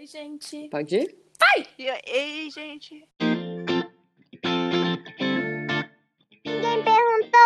Oi, gente. Pode ir? Ai! E aí, gente? Ninguém perguntou!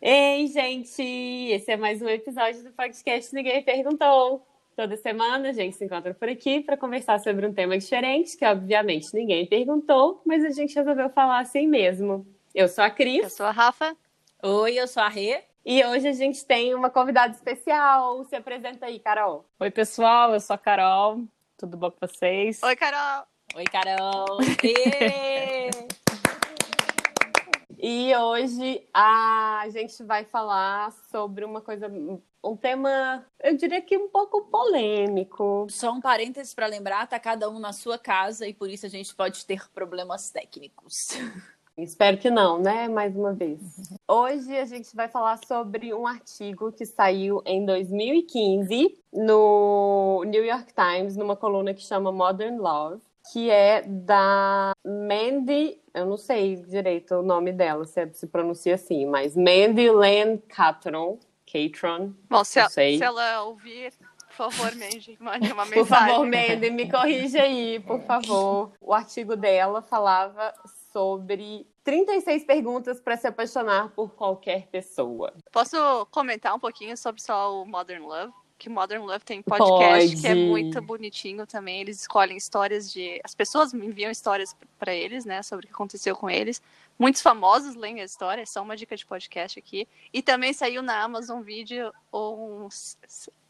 Ei, gente! Esse é mais um episódio do podcast Ninguém Perguntou. Toda semana a gente se encontra por aqui para conversar sobre um tema diferente, que obviamente ninguém perguntou, mas a gente resolveu falar assim mesmo. Eu sou a Cris. Eu sou a Rafa. Oi, eu sou a Rê. E hoje a gente tem uma convidada especial. Se apresenta aí, Carol. Oi, pessoal, eu sou a Carol. Tudo bom com vocês? Oi, Carol. Oi, Carol. e hoje a gente vai falar sobre uma coisa, um tema, eu diria que um pouco polêmico. Só um parênteses para lembrar, tá cada um na sua casa e por isso a gente pode ter problemas técnicos. Espero que não, né? Mais uma vez. Hoje a gente vai falar sobre um artigo que saiu em 2015 no New York Times, numa coluna que chama Modern Love, que é da Mandy, eu não sei direito o nome dela, se, é, se pronuncia assim, mas Mandy Land Catron. Catron. Bom, se, se ela ouvir, por favor, Mandy, mande uma mensagem. Por favor, Mandy, me corrija aí, por favor. O artigo dela falava sobre 36 perguntas para se apaixonar por qualquer pessoa. Posso comentar um pouquinho sobre só o Modern Love? Que Modern Love tem podcast Pode. que é muito bonitinho também. Eles escolhem histórias de. As pessoas me enviam histórias para eles, né? Sobre o que aconteceu com eles. Muitos famosos leem a história, é só uma dica de podcast aqui. E também saiu na Amazon Video um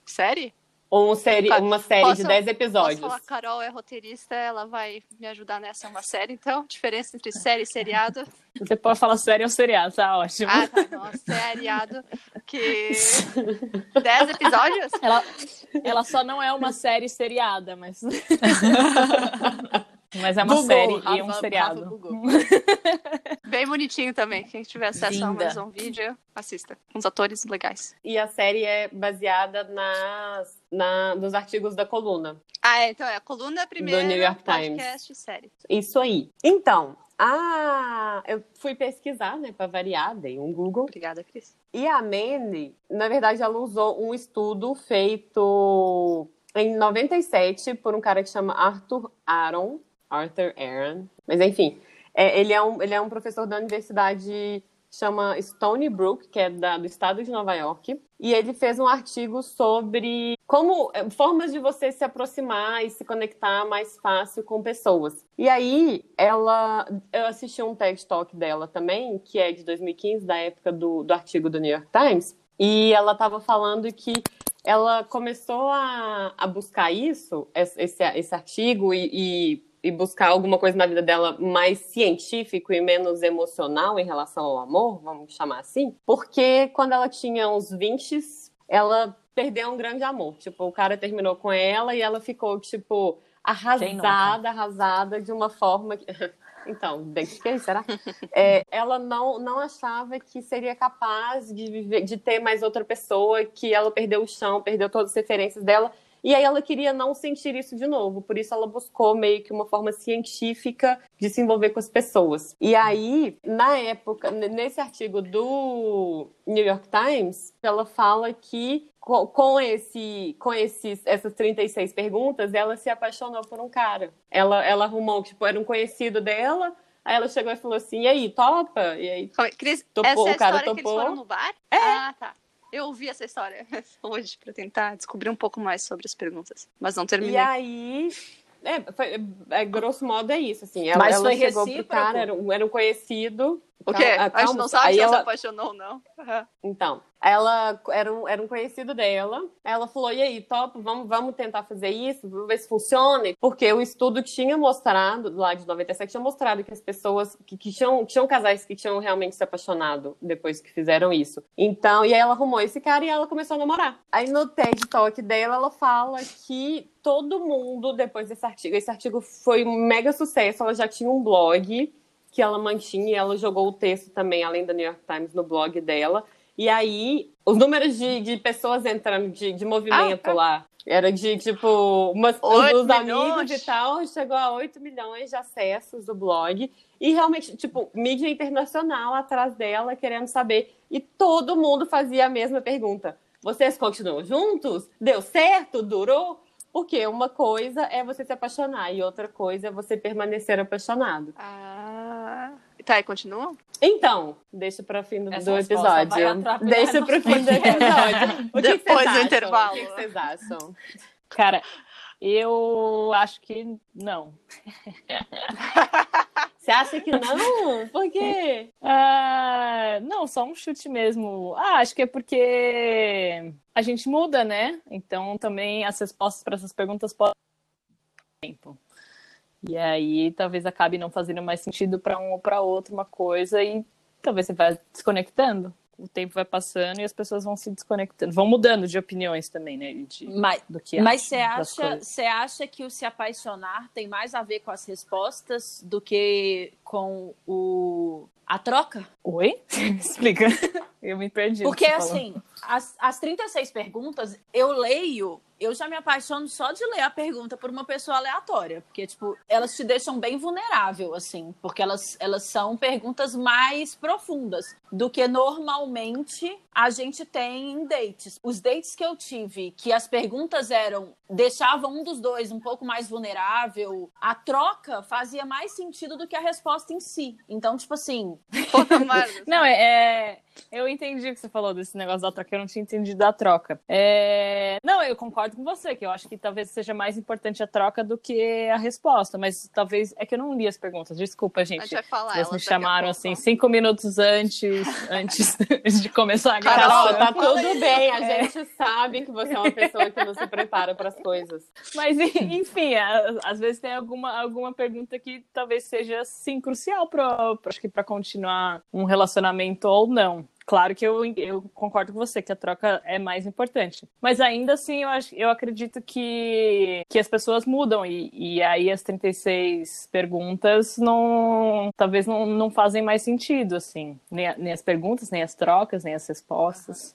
série ou série, uma série posso, de 10 episódios. Posso falar, a Carol é roteirista, ela vai me ajudar nessa uma série, então? Diferença entre série e seriado? Você pode falar série ou seriado, tá ótimo. Ah, tá, não, seriado, que... 10 episódios? Ela, ela só não é uma série seriada, mas... Mas é uma Google, série Rafa, e um seriado. Bem bonitinho também. Quem tiver acesso Linda. a Amazon Video, assista. Uns atores legais. E a série é baseada nas, na, nos artigos da coluna. Ah, é, então é a coluna primeiro, do New York podcast Times. série. Isso aí. Então, ah, eu fui pesquisar, né, para variar, dei um Google. Obrigada, Cris. E a Mandy, na verdade, ela usou um estudo feito em 97 por um cara que chama Arthur Aaron, Arthur Aaron. Mas enfim, é, ele, é um, ele é um professor da universidade chama Stony Brook, que é da, do estado de Nova York, e ele fez um artigo sobre como é, formas de você se aproximar e se conectar mais fácil com pessoas. E aí, ela, eu assisti um TED Talk dela também, que é de 2015, da época do, do artigo do New York Times, e ela estava falando que ela começou a, a buscar isso, esse, esse artigo, e, e e buscar alguma coisa na vida dela mais científico e menos emocional em relação ao amor, vamos chamar assim, porque quando ela tinha uns 20, ela perdeu um grande amor. Tipo, o cara terminou com ela e ela ficou, tipo, arrasada, arrasada de uma forma que. Então, identifiquei, será? É, ela não, não achava que seria capaz de viver, de ter mais outra pessoa, que ela perdeu o chão, perdeu todas as referências dela. E aí ela queria não sentir isso de novo, por isso ela buscou meio que uma forma científica de se envolver com as pessoas. E aí, na época, nesse artigo do New York Times, ela fala que com esse com esses essas 36 perguntas, ela se apaixonou por um cara. Ela ela arrumou, tipo, era um conhecido dela, Aí ela chegou e falou assim: "E aí, topa?" E aí, Cris, topou, essa é a o cara topou. que eles foram no bar? É. Ah, tá. Eu ouvi essa história hoje para tentar descobrir um pouco mais sobre as perguntas, mas não terminei. E aí, é, foi, é, grosso modo é isso, assim. Ela, mas ela foi chegou recíproco. pro cara, era um, era um conhecido. O quê? Calma, a gente não sabe aí se ela se apaixonou ou não. Uhum. Então, ela era um, era um conhecido dela. Ela falou: e aí, top, vamos, vamos tentar fazer isso, vamos ver se funciona. Porque o estudo tinha mostrado, lá de 97, tinha mostrado que as pessoas que, que tinham, tinham casais que tinham realmente se apaixonado depois que fizeram isso. Então, e aí ela arrumou esse cara e ela começou a namorar. Aí no TED Talk dela, ela fala que todo mundo, depois desse artigo, esse artigo foi um mega sucesso, ela já tinha um blog que ela mantinha e ela jogou o texto também, além da New York Times, no blog dela. E aí, os números de, de pessoas entrando, de, de movimento ah, tá. lá, era de, tipo, umas, os amigos e tal, chegou a 8 milhões de acessos do blog. E realmente, tipo, mídia internacional atrás dela, querendo saber. E todo mundo fazia a mesma pergunta. Vocês continuam juntos? Deu certo? Durou? Porque uma coisa é você se apaixonar e outra coisa é você permanecer apaixonado. Ah. Tá, e continua? Então, deixa para o fim do, do episódio. Deixa para o fim do episódio. O que Depois do intervalo. O que vocês acham? Cara, eu acho que não. Você acha que não? Por quê? Ah, não, só um chute mesmo. Ah, acho que é porque a gente muda, né? Então também as respostas para essas perguntas podem tempo. E aí talvez acabe não fazendo mais sentido para um ou para outro uma coisa e talvez você vá desconectando. O tempo vai passando e as pessoas vão se desconectando, vão mudando de opiniões também, né? De, Mas, do que mas você acha, você acha que o se apaixonar tem mais a ver com as respostas do que com o a troca? Oi? Explica. Eu me perdi. Porque que você falou. As, as 36 perguntas, eu leio, eu já me apaixono só de ler a pergunta por uma pessoa aleatória. Porque, tipo, elas te deixam bem vulnerável, assim. Porque elas, elas são perguntas mais profundas do que normalmente a gente tem em dates. Os dates que eu tive, que as perguntas eram, deixavam um dos dois um pouco mais vulnerável, a troca fazia mais sentido do que a resposta em si. Então, tipo assim. Não, é, é- Eu entendi o que você falou desse negócio da troca, eu não tinha entendido da troca. É, Não, eu concordo com você, que eu acho que talvez seja mais importante a troca do que a resposta, mas talvez. É que eu não li as perguntas, desculpa, A gente. gente vai falar. Vocês elas me chamaram assim cinco minutos antes, antes de começar a Carol, tá tudo bem. A gente sabe que você é uma pessoa que não se prepara para as coisas. Mas, enfim, às vezes tem alguma, alguma pergunta que talvez seja, sim, crucial para acho que para continuar um relacionamento ou não. Claro que eu, eu concordo com você que a troca é mais importante. Mas ainda assim, eu, acho, eu acredito que, que as pessoas mudam. E, e aí as 36 perguntas não talvez não, não fazem mais sentido, assim. Nem, nem as perguntas, nem as trocas, nem as respostas.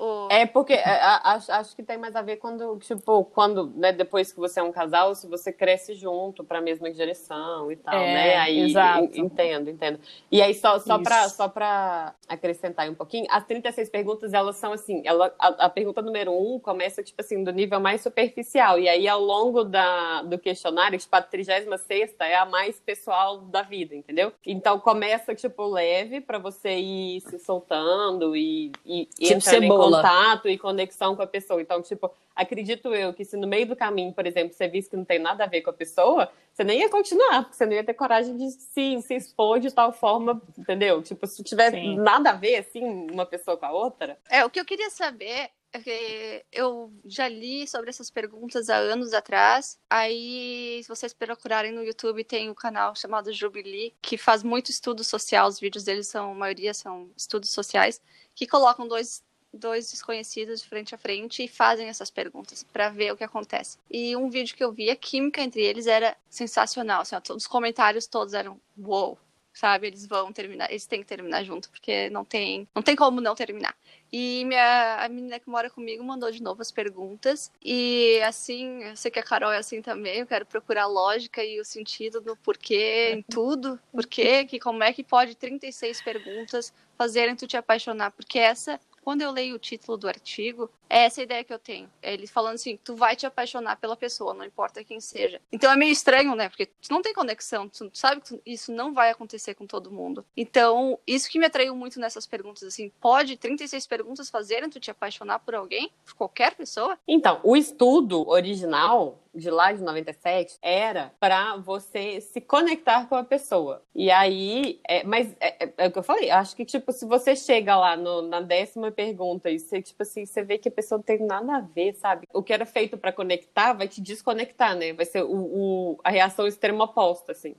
O- É porque é, acho, acho que tem mais a ver quando, tipo, quando, né, depois que você é um casal, se você cresce junto para a mesma direção e tal, É, né? Aí exato. en- entendo, entendo. E aí só só para só para acrescentar aí um pouquinho, as 36 perguntas, elas são assim, ela, a, a pergunta número um começa tipo assim, do nível mais superficial e aí ao longo da, do questionário, tipo, a 36ª é a mais pessoal da vida, entendeu? Então começa tipo leve para você ir se soltando e, e, Tipo cebola. Contato e conexão com a pessoa. Então, tipo, acredito eu que se no meio do caminho, por exemplo, você visse que não tem nada a ver com a pessoa, você nem ia continuar, porque você não ia ter coragem de se, se expor de tal forma, entendeu? Tipo, se tiver Sim. nada a ver, assim, uma pessoa com a outra. É, o que eu queria saber é que eu já li sobre essas perguntas há anos atrás. Aí, se vocês procurarem no YouTube, tem um canal chamado Jubilee, que faz muito estudo social. Os vídeos deles são, a maioria são estudos sociais, que colocam dois, dois desconhecidos de frente a frente e fazem essas perguntas para ver o que acontece. E um vídeo que eu vi, a química entre eles era sensacional. Assim, todos os comentários todos eram wow. Sabe, eles vão terminar, eles têm que terminar junto, porque não tem, não tem como não terminar. E minha, a menina que mora comigo mandou de novo as perguntas. E assim, eu sei que a Carol é assim também, eu quero procurar a lógica e o sentido do porquê em tudo. Porquê, que como é que pode 36 perguntas fazerem tu te apaixonar? Porque essa, quando eu leio o título do artigo, é essa a ideia que eu tenho. É ele falando assim, tu vai te apaixonar pela pessoa, não importa quem seja. Então é meio estranho, né? Porque tu não tem conexão, tu sabe que isso não vai acontecer com todo mundo. Então, isso que me atraiu muito nessas perguntas, assim, pode 36 perguntas fazerem tu te apaixonar por alguém? Por qualquer pessoa? Então, o estudo original de lá de 97 era para você se conectar com a pessoa. E aí, é, mas é, é- é o que eu falei, acho que tipo se você chega lá no- na décima pergunta e você tipo assim, você vê que pessoa não tem nada a ver, sabe? O que era feito para conectar vai te desconectar, né? Vai ser o, o- a reação extrema oposta, assim.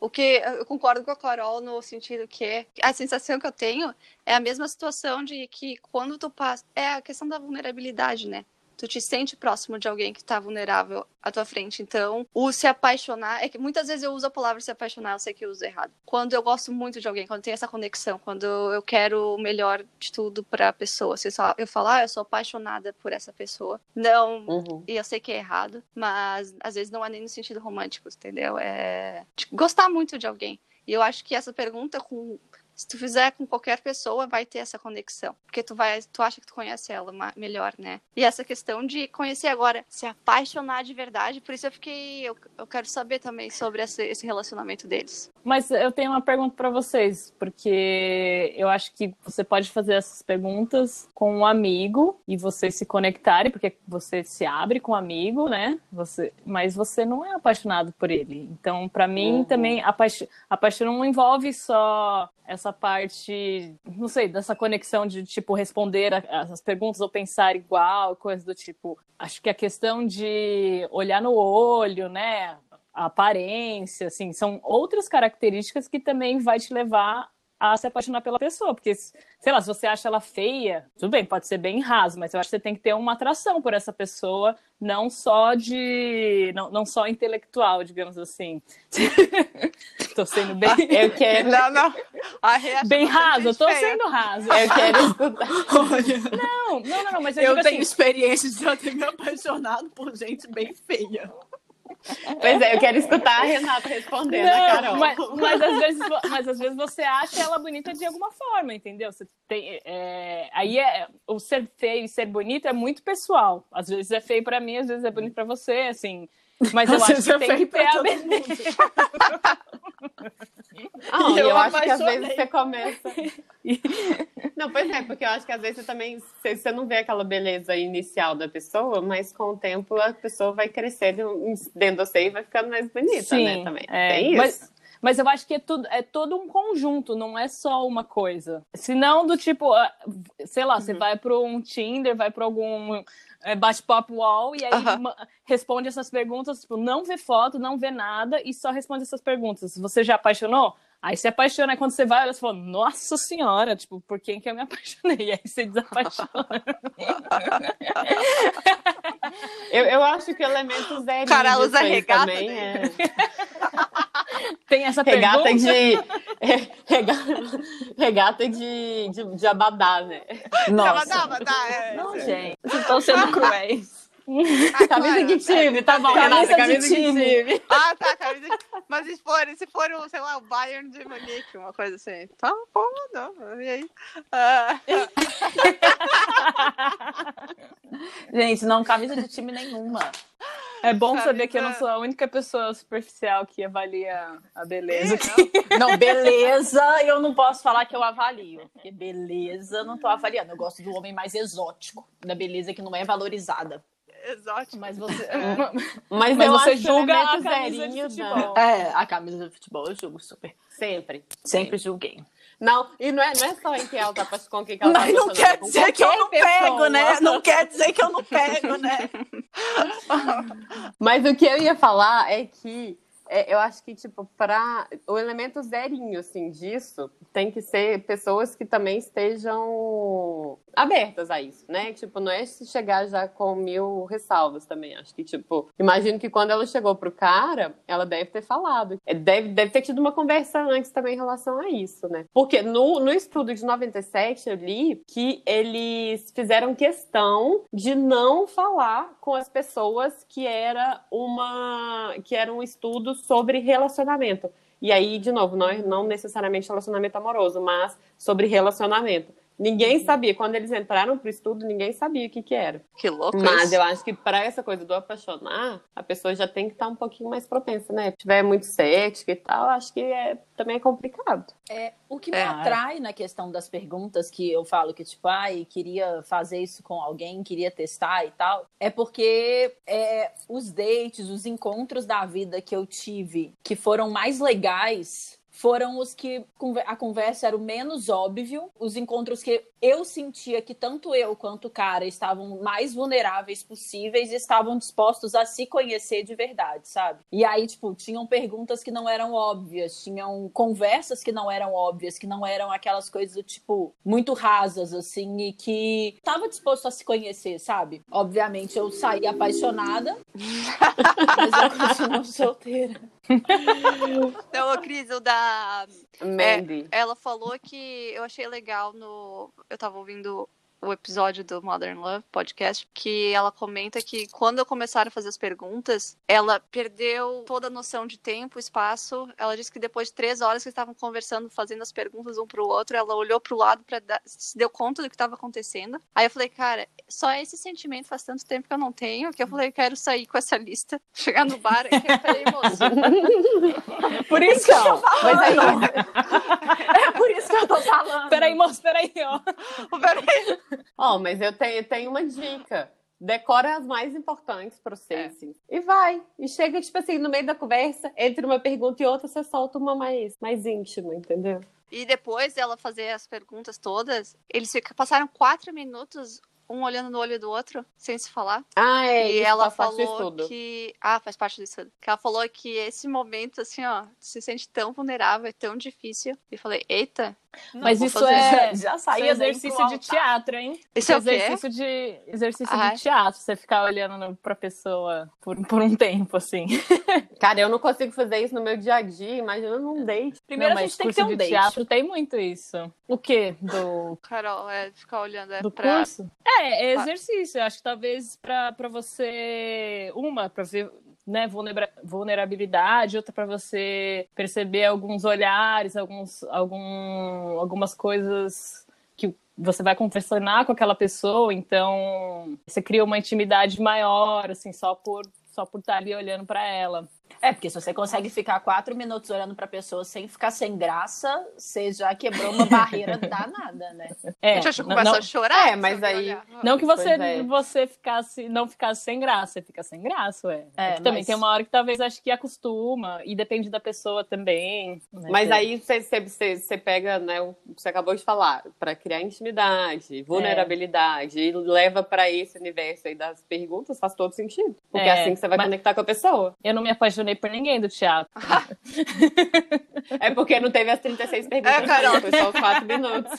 O que eu concordo com a Carol no sentido que a sensação que eu tenho é a mesma situação de que quando tu passa. É a questão da vulnerabilidade, né? Tu te sente próximo de alguém que tá vulnerável à tua frente. Então, o se apaixonar. É que muitas vezes eu uso a palavra se apaixonar, eu sei que eu uso errado. Quando eu gosto muito de alguém, quando tem essa conexão, quando eu quero o melhor de tudo pra pessoa. Se só eu falar, ah, eu sou apaixonada por essa pessoa. Não, Uhum. e eu sei que é errado, mas às vezes não é nem no sentido romântico, entendeu? É de gostar muito de alguém. E eu acho que essa pergunta, com Se tu fizer com qualquer pessoa, vai ter essa conexão. Porque tu vai, tu acha que tu conhece ela melhor, né? E essa questão de conhecer agora, se apaixonar de verdade, por isso eu fiquei. Eu, eu quero saber também sobre esse, esse relacionamento deles. Mas eu tenho uma pergunta para vocês, porque eu acho que você pode fazer essas perguntas com um amigo e vocês se conectarem, porque você se abre com um amigo, né? Você, mas você não é apaixonado por ele. Então, para mim, uhum. também a, paix a paixão não envolve só essa parte, não sei, dessa conexão de, tipo, responder as perguntas ou pensar igual, coisa do tipo. Acho que a questão de olhar no olho, né? A aparência, assim, são outras características que também vai te levar a se apaixonar pela pessoa, porque, sei lá, se você acha ela feia, tudo bem, pode ser bem raso, mas eu acho que você tem que ter uma atração por essa pessoa, não só de. não, não só intelectual, digamos assim. tô sendo bem. Eu quero. Não, não. bem raso, eu tô feia. sendo raso. Eu quero escutar. Não, não, não, mas eu, eu tenho assim... experiência de já ter me apaixonado por gente bem feia. Pois é, eu quero escutar a Renata respondendo, não, a Carol. Mas, mas, às vezes, mas às vezes você acha ela bonita de alguma forma, entendeu? Você tem, é, aí é, o ser feio e ser bonito é muito pessoal. Às vezes é feio para mim, às vezes é bonito para você, assim. Mas eu acho que tem que ter a ah, eu, eu acho que às vezes você começa. não, pois é, porque eu acho que às vezes você também você não vê aquela beleza inicial da pessoa, mas com o tempo a pessoa vai crescendo dentro de você e vai ficando mais bonita, né, Sim, né? Também. É, Tem isso. Mas... Mas eu acho que é, tudo, é todo um conjunto, não é só uma coisa. Se não, do tipo, ah, sei lá, uhum. você vai para um Tinder, vai para algum é, bate-papo wall e aí responde essas perguntas, tipo, não vê foto, não vê nada e só responde essas perguntas. Você já apaixonou? Aí você apaixona, aí quando você vai, você fala, nossa senhora, tipo, por quem que eu me apaixonei? E aí você desapaixona. eu, eu acho que elementos é Cara, usa regata também é... Tem essa regata pergunta? De, regata, regata de, de, de abadá, né? Nossa. Abadá, abadá, é. Não, gente, vocês estão sendo cruéis. Ah, camisa de time, tá bom. Camisa, camisa de, time. de, time. Ah, tá, camisa de... Mas se for, se for, sei lá, o Bayern de Munique, uma coisa assim. Tá bom, não. E aí? Ah. Gente, não, camisa de time nenhuma. É bom saber que eu não sou a única pessoa superficial que avalia a beleza. Não. não, beleza eu não posso falar que eu avalio. Porque beleza eu não tô avaliando. Eu gosto do homem mais exótico, da beleza que não é valorizada exótico. Mas você, é. mas, mas você julga a camisa de futebol. É, a camisa de futebol eu julgo super. Sempre. Sempre julguei. Não, e não é, não é só em que ela tá com quem ela tá Mas não quer dizer que eu não pessoa. pego, né? Não quer dizer que eu não pego, né? Mas o que eu ia falar é que é, eu acho que, tipo, para o elemento zerinho, assim, disso, tem que ser pessoas que também estejam abertas a isso, né? Tipo, não é se chegar já com mil ressalvas também. Acho que, tipo, imagino que quando ela chegou pro cara, ela deve ter falado. É, deve, deve ter tido uma conversa antes também em relação a isso, né? Porque no, no estudo de 97 eu li que eles fizeram questão de não falar com as pessoas que era uma que era um estudo sobre relacionamento. E aí, de novo, não, é, não necessariamente relacionamento amoroso, mas sobre relacionamento. Ninguém uhum. sabia. Quando eles entraram pro estudo, ninguém sabia o que que era. Que louco Mas eu acho que para essa coisa do apaixonar, a pessoa já tem que estar tá um pouquinho mais propensa, né? Se tiver muito cética e tal, acho que é, também é complicado. É, o que me é. atrai na questão das perguntas, que eu falo que, tipo, ai, queria fazer isso com alguém, queria testar e tal, é porque é, os dates, os encontros da vida que eu tive, que foram mais legais foram os que a conversa era o menos óbvio, os encontros que eu sentia que tanto eu quanto o cara estavam mais vulneráveis possíveis e estavam dispostos a se conhecer de verdade, sabe? E aí, tipo, tinham perguntas que não eram óbvias, tinham conversas que não eram óbvias, que não eram aquelas coisas do tipo muito rasas, assim, e que tava disposto a se conhecer, sabe? Obviamente eu saí apaixonada, mas eu continuo solteira. Então, Cris, o da. Mandy. É, ela falou que eu achei legal no. Eu tava ouvindo o episódio do Modern Love podcast, que ela comenta que quando começaram a fazer as perguntas, ela perdeu toda a noção de tempo, espaço. Ela disse que depois de três horas que estavam conversando, fazendo as perguntas um pro outro, ela olhou pro lado para se deu conta do que estava acontecendo. Aí eu falei, cara, só esse sentimento faz tanto tempo que eu não tenho, que eu falei, quero sair com essa lista, chegar no bar, e falei, moço. Por isso Mas aí, É por isso que eu tô falando. Peraí, moço, peraí, ó. Peraí. ó, mas eu tenho, tenho uma dica. Decora as mais importantes pro você, É. assim. E vai. E chega, tipo assim, no meio da conversa, entre uma pergunta e outra, você solta uma mais, mais íntima, entendeu? E depois dela fazer as perguntas todas, eles passaram quatro minutos um olhando no olho do outro, sem se falar. Ah, é. e isso ela faz parte do falou estudo. que. Ah, faz parte do estudo. Que ela falou que esse momento, assim, ó, se sente tão vulnerável, é tão difícil. E falei, eita, Mas vou isso fazer. é, Já é saía exercício de teatro, hein? isso é o quê? exercício de exercício Ai. de teatro, você ficar olhando pra pessoa por, por um tempo, assim. Cara, eu não consigo fazer isso no meu dia a dia, imagina num date. Primeiro Não, a gente tem que ter um de date. teatro tem muito isso. O quê? Do, Carol, é ficar olhando, é do pra. curso? É, é exercício. Eu acho que talvez pra, pra você. Uma, pra ver né, vulnera- vulnerabilidade, outra pra você perceber alguns olhares, alguns, algum, algumas coisas que você vai conversar com aquela pessoa, então você cria uma intimidade maior, assim, só por só por estar ali olhando pra ela. É, porque se você consegue ficar quatro minutos olhando pra pessoa sem ficar sem graça, você já quebrou uma barreira danada, né? É, a gente não- começa não- a chorar. É, mas aí- olhar. Não que você, é. você ficasse, não ficasse sem graça, você fica sem graça, ué. É, É que também mas- tem uma hora que talvez acho que acostuma, e depende da pessoa também. né, Mas aí você, você, você, pega, né, o que você acabou de falar, pra criar intimidade, vulnerabilidade, e leva pra esse universo aí das perguntas, faz todo sentido. Porque É, é assim que você vai mas- conectar com a pessoa. Eu não me apaixonei por ninguém do teatro. É porque não teve as 36 perguntas, É, Carol. não, foi só os 4 minutos.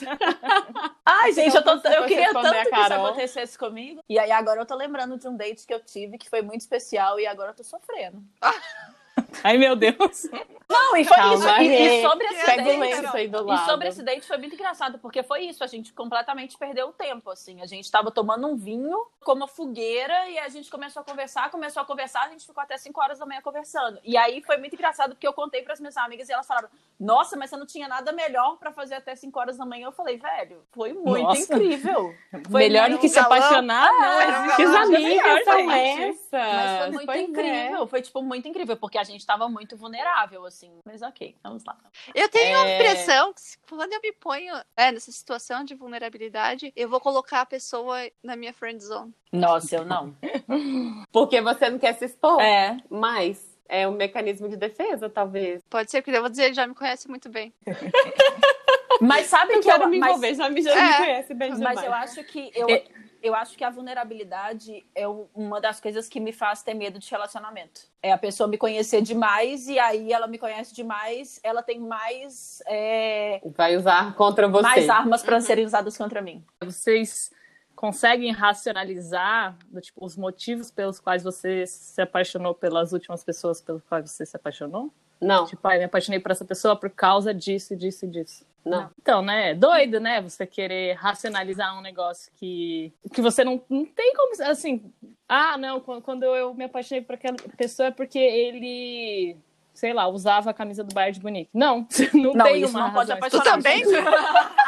Ai, gente, eu, tô- eu queria tanto a que isso acontecesse comigo. E aí agora eu tô lembrando de um date que eu tive que foi muito especial e agora eu tô sofrendo. Ai, meu Deus. Não, e foi Calma isso. E, e sobre esse Pega o date. lenço aí do E sobre esse date foi muito engraçado, porque foi isso, a gente completamente perdeu o tempo, assim. A gente tava tomando um vinho com uma fogueira e a gente começou a conversar, começou a conversar, a gente ficou até 5 horas da manhã conversando. E aí foi muito engraçado, porque eu contei pras minhas amigas e elas falaram, nossa, mas você não tinha nada melhor pra fazer até 5 horas da manhã. Eu falei, velho, foi muito Nossa. incrível. Foi Melhor do que se galão. apaixonar, não existe. Que galão. coisa melhor, amigas são essas? Mas foi muito Pois é. incrível, foi tipo muito incrível, porque a gente tava muito vulnerável, assim. Mas ok, vamos lá. Eu tenho a É. impressão que quando eu me ponho é, nessa situação de vulnerabilidade, eu vou colocar a pessoa na minha friend zone. Nossa, eu não. Porque você não quer se expor. É. Mas é um mecanismo de defesa, talvez. Pode ser, porque eu vou dizer, ele já me conhece muito bem. Mas sabe Eu que eu, quero me mas- envolver, já me, já É. me conhece bem demais. Mas eu acho que eu, É. eu acho que a vulnerabilidade é uma das coisas que me faz ter medo de relacionamento. É a pessoa me conhecer demais e aí ela me conhece demais, ela tem mais é, Vai usar contra você. mais armas para serem usadas contra mim. Vocês conseguem racionalizar do, tipo, os motivos pelos quais você se apaixonou pelas últimas pessoas pelas quais você se apaixonou? Não, Tipo, ai, me apaixonei por essa pessoa por causa disso, disso e disso. Não. Então, né? é Doido, né? Você querer racionalizar um negócio que, que você não, não tem como. Assim, ah, não, quando, eu me apaixonei por aquela pessoa é porque ele, sei lá, usava a camisa do Bayern de Munique. Não, não, Não, tem isso uma não pode razão Tu apaixonar. também?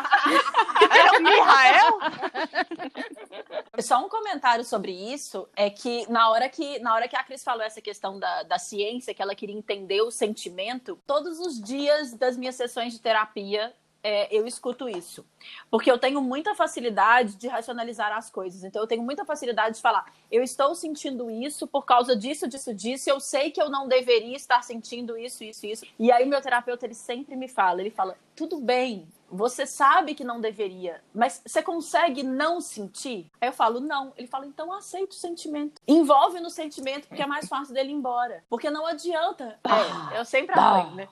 é o Mihael? Só um comentário sobre isso é que na hora que na hora que a Cris falou essa questão da, da ciência, que ela queria entender o sentimento, todos os dias das minhas sessões de terapia é, eu escuto isso. Porque eu tenho muita facilidade de racionalizar as coisas. Então, eu tenho muita facilidade de falar, eu estou sentindo isso por causa disso, disso, disso. Eu sei que eu não deveria estar sentindo isso, isso, isso. E aí, meu terapeuta, ele sempre me fala, ele fala, tudo bem, você sabe que não deveria, mas você consegue não sentir? Aí eu falo, não. Ele fala, então aceita o sentimento. Envolve no sentimento, porque é mais fácil dele ir embora. Porque não adianta. É, eu sempre apanho, né?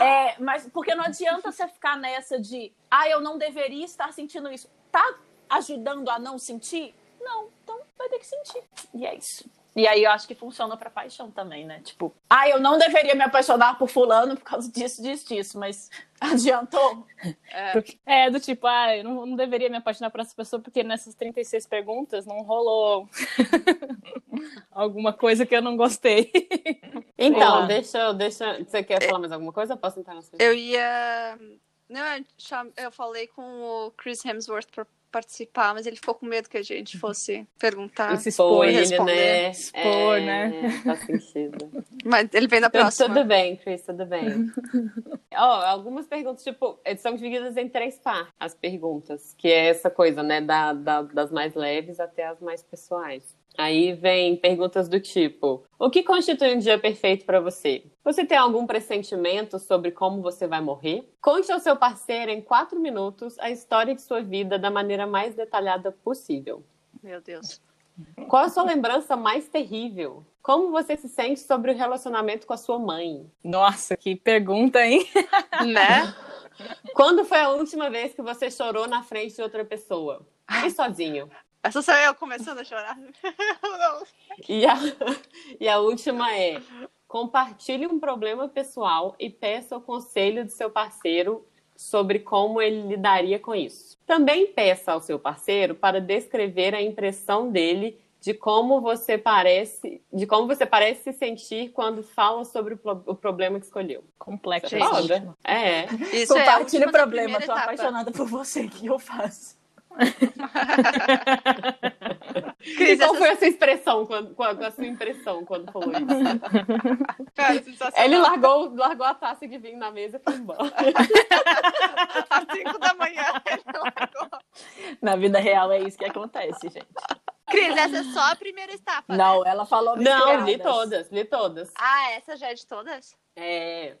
É, mas porque não adianta você ficar nessa de, ah, eu não deveria estar sentindo isso. Tá ajudando a não sentir? Não, então vai ter que sentir. E é isso. E aí eu acho que funciona pra paixão também, né? Tipo, ah, eu não deveria me apaixonar por fulano por causa disso, disso, disso, mas adiantou. É, é do tipo, ah, eu não, não, deveria me apaixonar por essa pessoa porque nessas 36 perguntas não rolou alguma coisa que eu não gostei. Então, deixa, deixa. Você quer falar mais alguma coisa? Posso entrar na sua? Eu ia. Não, eu falei com o Chris Hemsworth pra participar, mas ele ficou com medo que a gente fosse perguntar. E se expor, e responder. Né? Expor, é, né? Faz sentido. Mas ele vem na próxima. Tudo bem, Chris, tudo bem. Ó, oh, algumas perguntas, tipo, são divididas em três partes, as perguntas, que é essa coisa, né, da, da, das mais leves até as mais pessoais. Aí vem perguntas do tipo: O que constitui um dia perfeito para você? Você tem algum pressentimento sobre como você vai morrer? Conte ao seu parceiro em quatro minutos a história de sua vida da maneira mais detalhada possível. Meu Deus. Qual a sua lembrança mais terrível? Como você se sente sobre o relacionamento com a sua mãe? Nossa, que pergunta, hein? né? Quando foi a última vez que você chorou na frente de outra pessoa? E sozinho? Essa sou eu começando a chorar. e, a, e a última é: compartilhe um problema pessoal e peça o conselho do seu parceiro sobre como ele lidaria com isso. Também peça ao seu parceiro para descrever a impressão dele de como você parece, de como você parece se sentir quando fala sobre o, o problema que escolheu. Complexo. É. Isso Compartilhe é o problema. Tô etapa. apaixonada por você. O que eu faço? Cris, qual foi a sua expressão, quando, qual a sua impressão quando falou isso? Cara, Ele largou, largou a taça de vinho na mesa e foi embora. Às 5 da manhã ele largou. Na vida real é isso que acontece, gente. Cris, essa é só a primeira etapa. Não, né? ela falou Não, li todas, li todas. Ah, essa já é de todas? É.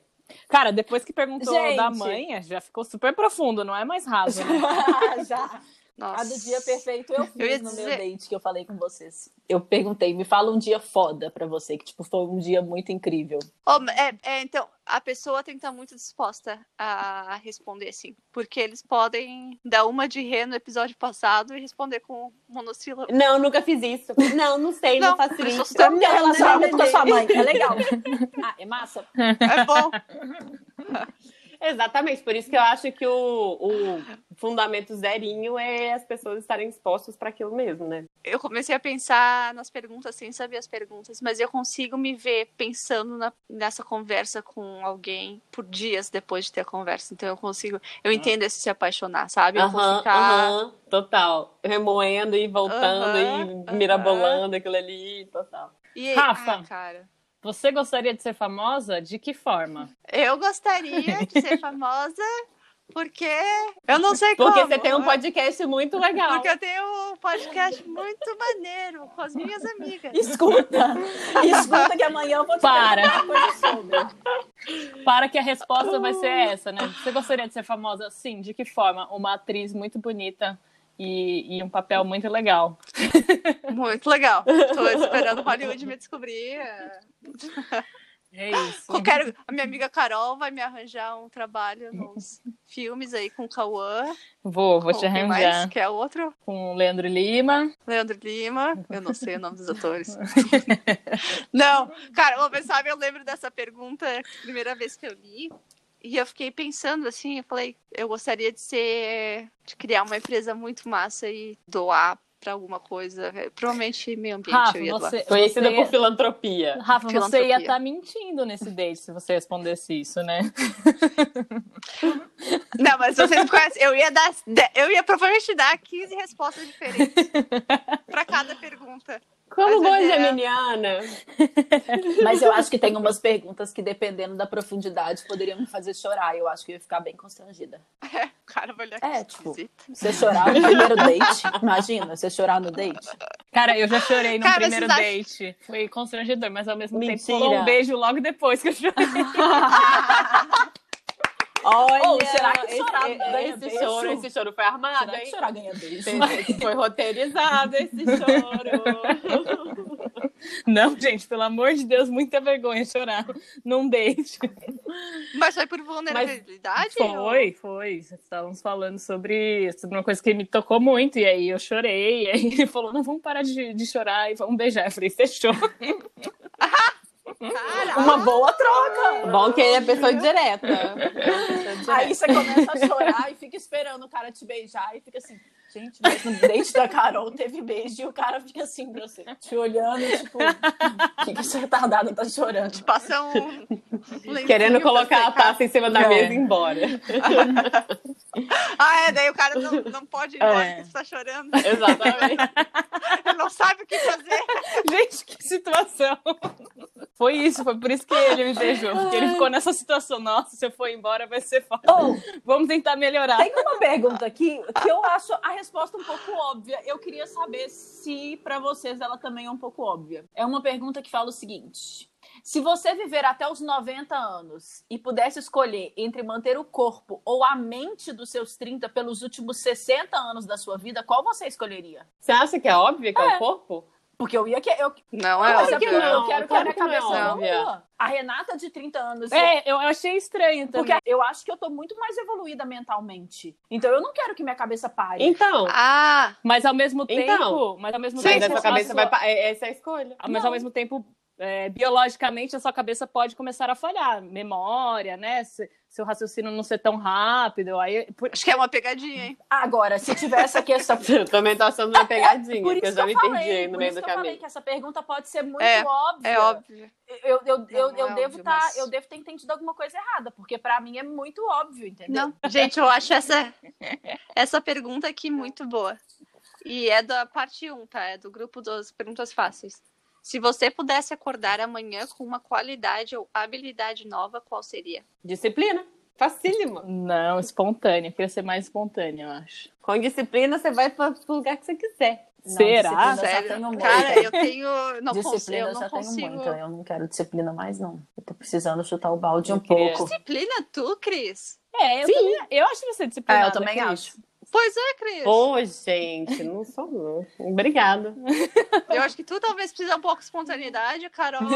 Cara, depois que perguntou Gente. da mãe, já ficou super profundo, não é mais raso. Né? já. Nossa. A do dia perfeito eu fiz eu no dizer... meu date que eu falei com vocês. Eu perguntei, me fala um dia foda pra você, que tipo, foi um dia muito incrível. Oh, é, é, então, a pessoa tem que estar muito disposta a responder assim. Porque eles podem dar uma de ré no episódio passado e responder com monossílabo. Não, nunca fiz isso. Não, não sei, não, não faço isso. Como é relacionamento com a sua mãe? É legal. ah, é massa? É bom. Exatamente, por isso que eu acho que o, o fundamento zerinho é as pessoas estarem expostas para aquilo mesmo, né? Eu comecei a pensar nas perguntas sem saber as perguntas, mas eu consigo me ver pensando na, nessa conversa com alguém por dias depois de ter a conversa. Então eu consigo, eu ah. entendo esse se apaixonar, sabe? Eu vou ficar... total. Remoendo e voltando e mirabolando aquilo ali, total. E, Rafa, ai, cara. Você gostaria de ser famosa? De que forma? Eu gostaria de ser famosa porque eu não sei porque como. Porque você tem um podcast muito legal. Porque eu tenho um podcast muito maneiro com as minhas amigas. Escuta. Escuta que amanhã eu vou te Para. Para que a resposta vai ser essa, né? Você gostaria de ser famosa? Sim. De que forma? Uma atriz muito bonita e, e, um papel muito legal. Muito legal. Estou esperando Hollywood me descobrir. É isso. Eu quero, a minha amiga Carol vai me arranjar um trabalho nos filmes aí com o Cauã. Vou, vou te arranjar. Mais, que é outro? Com o Leandro Lima. Leandro Lima. Eu não sei o nome dos atores. não, cara, você sabe, eu lembro dessa pergunta, primeira vez que eu li. E eu fiquei pensando assim, eu falei, eu gostaria de ser, de criar uma empresa muito massa e doar para alguma coisa, provavelmente meio ambiente Rafa, eu ia você, doar. Conhecida você por filantropia. Rafa, filantropia. você ia estar tá mentindo nesse date se você respondesse isso, né? Não, mas vocês me conhecem, eu ia dar, eu ia provavelmente dar 15 respostas diferentes para cada pergunta. Como boa geminiana. Mas eu acho que tem umas perguntas que, dependendo da profundidade, poderiam me fazer chorar. Eu acho que eu ia ficar bem constrangida. É, cara, vai olhar É, tipo, você chorar no primeiro date. Imagina, você chorar no date. Cara, eu já chorei no cara, primeiro date. Acham... Foi constrangedor, mas ao mesmo Mentira. tempo pulou um beijo logo depois que eu chorei. Olha, oh, será que chorar esse, ganha esse beijo? choro, esse choro foi armado, será hein? Que chorar ganha beijo. Foi roteirizado esse choro. Não, gente, pelo amor de Deus, muita vergonha chorar num date. Mas foi por vulnerabilidade? Mas foi, foi. Estávamos falando sobre, sobre uma coisa que me tocou muito, e aí eu chorei, e aí ele falou, não, vamos parar de, de chorar e vamos beijar. Eu falei, fechou. Caraca. Uma boa troca. Bom que ele é pessoa direta. Aí você começa a chorar e fica esperando o cara te beijar e fica assim, gente, mas no date da Carol teve beijo e o cara fica assim pra você, te olhando, tipo, o que, que essa retardada tá chorando? Passa um. Querendo colocar a taça em cima da É. mesa e ir embora. Ah, é, daí o cara não, não pode ir embora É. porque você tá chorando. Exatamente. Ele não sabe o que fazer. Gente, que situação. Foi isso, foi por isso que ele me beijou. Porque ele ficou nessa situação. Nossa, se eu for embora vai ser foda. Oh, Vamos tentar melhorar. tem uma pergunta aqui que eu acho a resposta um pouco óbvia. Eu queria saber se pra vocês ela também é um pouco óbvia. É uma pergunta que fala o seguinte: se você viver até os 90 anos e pudesse escolher entre manter o corpo ou a mente dos seus 30 pelos últimos 60 anos da sua vida, qual você escolheria? Você acha que é óbvio que é, o corpo? Porque eu ia que eu, Não, é Mas é óbvio. porque não? eu quero que a minha que não é cabeça não. A Renata de 30 anos. É, eu achei estranho também. Porque eu acho que eu tô muito mais evoluída mentalmente. Então eu não quero que minha cabeça pare. Então, Ah, Mas ao mesmo tempo. Então, mas ao mesmo mas tempo. a sua cabeça vai. sua- pa- é- Essa é a escolha. Mas ao mesmo tempo, é, biologicamente, a sua cabeça pode começar a falhar. Memória, né? Se- seu raciocínio não ser tão rápido. Aí, por- acho que é uma pegadinha, hein? Agora, se tiver essa questão. Eu também tô achando uma pegadinha, Por porque eu já me perdi no por meio isso do que eu falei caminho. que essa pergunta pode ser muito É, óbvia. É óbvio. Eu, eu, eu, Não, eu é devo óbvio, tá, mas- eu devo ter entendido alguma coisa errada, porque pra mim é muito óbvio, entendeu? Não, gente, eu acho essa, essa pergunta aqui muito boa. E é da parte 1, tá? É do grupo das perguntas fáceis. Se você pudesse acordar amanhã com uma qualidade ou habilidade nova, qual seria? Disciplina. Facílimo. Não, espontânea. Eu queria ser mais espontânea, eu acho. Com disciplina, você vai para o lugar que você quiser. Não, Será? eu Sério? tenho muita. Cara, eu tenho. Não disciplina eu eu não tenho consigo. muita. Eu não quero disciplina mais, não. Eu tô precisando chutar o balde Eu um queria- pouco. Disciplina tu, Cris? É, eu Sim. também. Eu acho que você disciplinada. É, eu também Cris. acho. Pois é, Cris. Ô, gente, não sou não. Obrigada. Eu acho que tu talvez precisa um pouco de espontaneidade, Carol.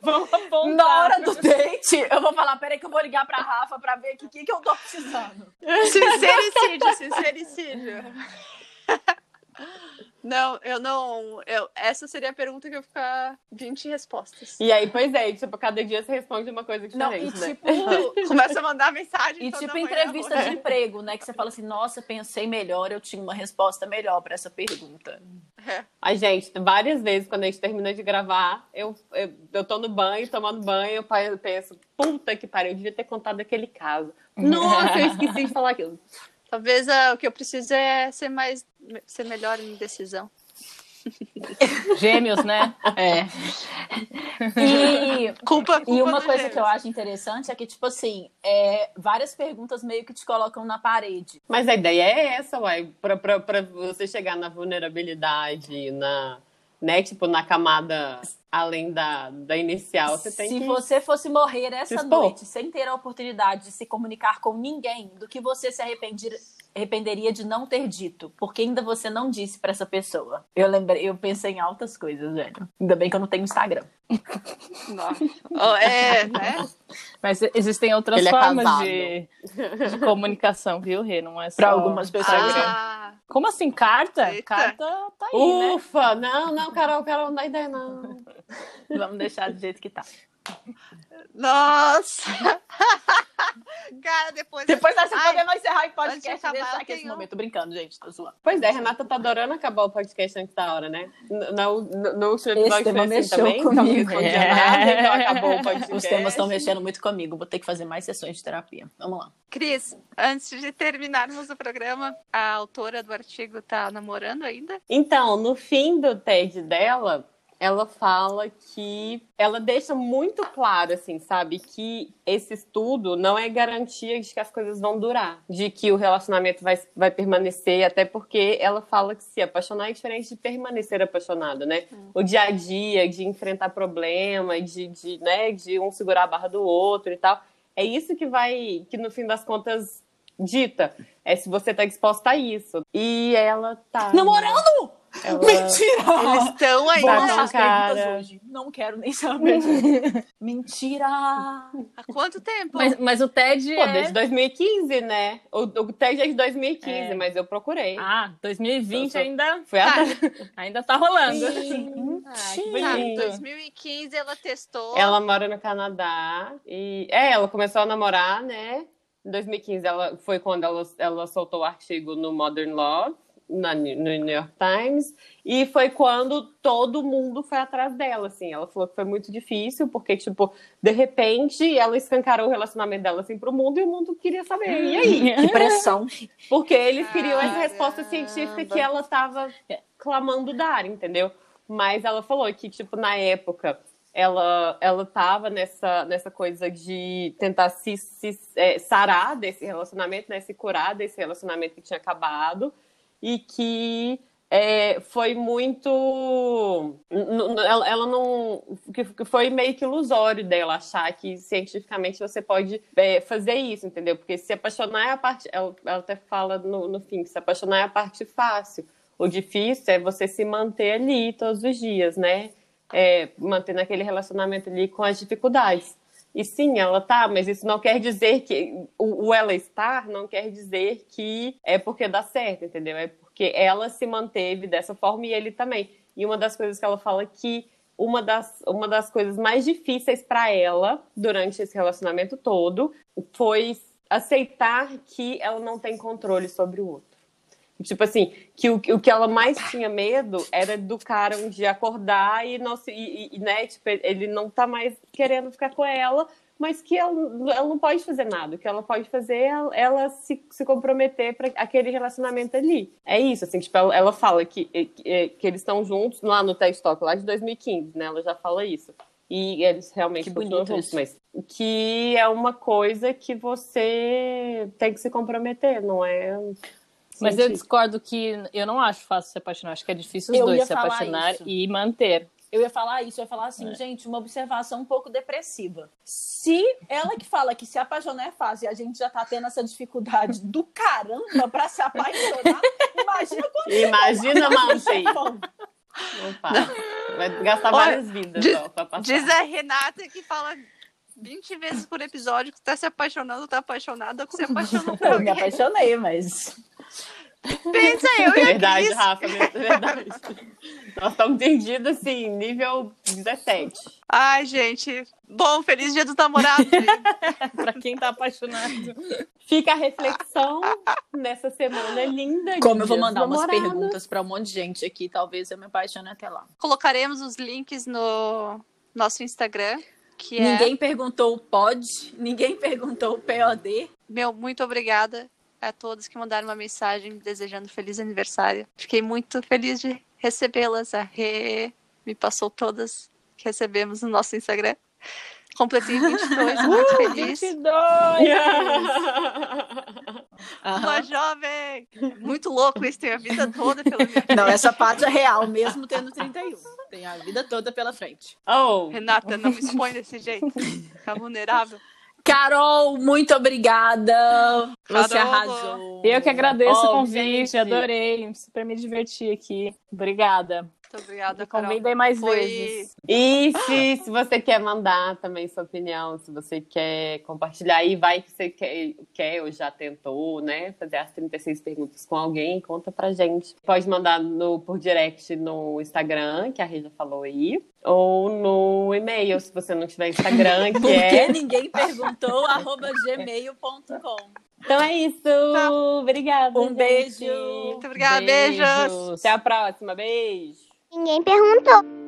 Vamos apontar. Na hora do date, eu vou falar, peraí que eu vou ligar pra Rafa pra ver o que, que, que eu tô precisando. Sincericídio, sincericídio. Não, eu não. Eu, essa seria a pergunta que eu ia ficar 20 respostas. E aí, pois é, tipo, cada dia você responde uma coisa Não, e diferente, né? tipo, Começa a mandar mensagem. e toda tipo manhã. entrevista de emprego, né? Que você fala assim, nossa, pensei melhor, eu tinha uma resposta melhor pra essa pergunta. É. Ai, gente, várias vezes quando a gente termina de gravar, eu, eu, eu tô no banho, tomando banho, eu penso, puta que pariu, eu devia ter contado aquele caso. Nossa, eu esqueci de falar aquilo. Talvez ah, o que eu preciso é ser mais. ser melhor em decisão. Gêmeos, né? É. E, Culpa, culpa e uma coisa gêmeos. que eu acho interessante é que, tipo assim, é, várias perguntas meio que te colocam na parede. Mas a ideia é essa, uai, pra, pra, pra você chegar na vulnerabilidade, na, né, tipo, na camada além da, da inicial, você tem se que... você fosse morrer se essa noite sem ter a oportunidade de se comunicar com ninguém, do que você se arrependir, arrependeria de não ter dito? Porque ainda você não disse pra essa pessoa. Eu lembrei, eu pensei em altas coisas, velho. Ainda bem que eu não tenho Instagram. Nossa. Oh, é, né? Mas existem outras Ele é formas casado. de, de comunicação, viu, Rê? Não é só. Pra algumas pessoas. Ah, Como assim? Carta? Eita. Carta tá aí, né? Ufa, não, não, Carol, Carol, não dá ideia, não. Vamos deixar do jeito que tá. nossa! Cara, depois. Depois dessa, Ai, podemos encerrar o de podcast e acabar, deixar aqui esse tenho- momento. Tô brincando, gente. Tô zoando. Pois é, Renata tá adorando acabar o podcast antes da hora, né? No, no, no último episódio foi assim mexeu também, não comigo. respondia É. nada, então acabou o podcast. Os temas estão mexendo muito comigo. Vou ter que fazer mais sessões de terapia. Vamos lá. Cris, antes de terminarmos o programa, a autora do artigo tá namorando ainda? Então, no fim do TED dela, ela fala que ela deixa muito claro, assim, sabe, que esse estudo não é garantia de que as coisas vão durar, de que o relacionamento vai, vai permanecer, até porque ela fala que se apaixonar é diferente de permanecer apaixonado, né? O dia a dia, de enfrentar problema, de, de, né, de um segurar a barra do outro e tal. É isso que vai, que no fim das contas dita. É se você tá disposta a isso. E ela tá. Namorando? Ela Mentira! Eles estão aí. Tá as cara. perguntas hoje. Não quero nem saber. Mentira! Há quanto tempo? Mas, mas o TED Pô, é... desde 2015, né? O, o TED é de 2015, É. mas eu procurei. Ah, 2020 Só- só- ainda, Foi Tá. atrás. ainda tá rolando. Ah, que Tá, bonito. 2015 ela testou. Ela mora no Canadá e é, ela começou a namorar, né? Em 2015 ela foi quando ela, ela soltou o artigo no Modern Love, na, no New York Times, e foi quando todo mundo foi atrás dela, assim. Ela falou que foi muito difícil, porque, tipo, de repente ela escancarou o relacionamento dela, assim, pro mundo, e o mundo queria saber. E aí? Que pressão. Porque eles queriam essa resposta científica que ela tava clamando dar, entendeu? Mas ela falou que, tipo, na época, ela, ela tava nessa, nessa coisa de tentar se, se é, sarar desse relacionamento, né? Se curar desse relacionamento que tinha acabado. E que é, foi muito. Ela, ela não. Que foi meio que ilusório dela achar que cientificamente você pode é, fazer isso, entendeu? Porque se apaixonar é a parte. Ela, ela até fala no, no fim que se apaixonar é a parte fácil. O difícil é você se manter ali todos os dias, né? É, manter naquele relacionamento ali com as dificuldades. E sim, ela tá, mas isso não quer dizer que o, o ela estar não quer dizer que é porque dá certo, entendeu? É porque ela se manteve dessa forma e ele também. E uma das coisas que ela fala que uma das, uma das coisas mais difíceis para ela durante esse relacionamento todo foi aceitar que ela não tem controle sobre o outro. Tipo assim, que o, o que ela mais tinha medo era do cara um dia acordar e, não e, e, né, tipo, ele não tá mais querendo ficar com ela, mas que ela, ela não pode fazer nada. O que ela pode fazer é ela, ela se, se comprometer para aquele relacionamento ali. É isso, assim, tipo, ela, ela fala que, que, que eles estão juntos lá no TED Talk, lá de 2015, né? Ela já fala isso. E eles realmente Que bonito juntos, isso. mas que é uma coisa que você tem que se comprometer, não é Mas eu discordo que eu não acho fácil se apaixonar. Acho que é difícil os Eu dois se apaixonar isso. e manter. Eu ia falar isso, eu ia falar assim, É. gente, uma observação um pouco depressiva. Se ela que fala que se apaixonar é fácil e a gente já tá tendo essa dificuldade do caramba pra se apaixonar, imagina quando Imagina, Não para. Vai gastar Olha, várias vidas diz- ó, pra passar. Diz a Renata que fala 20 vezes por episódio que tá se apaixonando, tá apaixonada, que se apaixonou por eu me alguém. apaixonei, mas Pensa eu e a Verdade, Cris. Rafa, mesmo, verdade. Nós estamos entendidos assim, nível 17. Ai, gente. Bom, feliz dia dos namorados. gente. Pra quem tá apaixonado. Fica a reflexão nessa semana linda. de como eu vou mandar umas perguntas pra um monte de gente aqui, talvez eu me apaixone até lá. Colocaremos os links no nosso Instagram, que é... Ninguém perguntou o POD, ninguém perguntou o POD. Meu, muito obrigada a todos que mandaram uma mensagem me desejando feliz aniversário. Fiquei muito feliz de recebê-las. A Rê me passou todas que recebemos no nosso Instagram. Completei 22, Uh, muito feliz. 22! Uma jovem! Muito louco isso, tem a vida toda pela minha Não, essa parte é real, mesmo tendo 31. Tem a vida toda pela frente. oh, Renata, não me expõe desse jeito. Fica vulnerável. Carol, muito obrigada. Você Carol. arrasou. Eu que agradeço Oh, o convite, gente. adorei. Super me divertir aqui. Obrigada. Muito obrigada, Carol. convidem mais Foi- vezes. E se, se você quer mandar também sua opinião, se você quer compartilhar aí, vai que você quer, quer ou já tentou, né? Fazer as 36 perguntas com alguém, conta pra gente. Pode mandar no, por direct no Instagram, que a Reja falou aí, ou no e-mail, se você não tiver Instagram, que Porque é. ninguém perguntou, arroba gmail.com. Então é isso. Obrigada. Um gente. beijo. Muito obrigada, beijos. Até a próxima. Beijo. Ninguém perguntou.